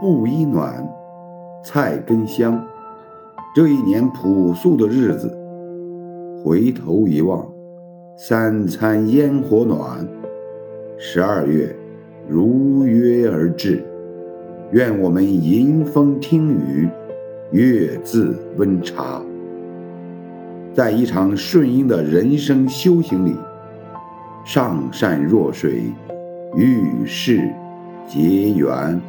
布衣暖，菜根香。这一年朴素的日子，回头一望，三餐烟火暖。十二月如约而至，愿我们迎风听雨，月自温茶。在一场顺应的人生修行里，上善若水，遇事结缘。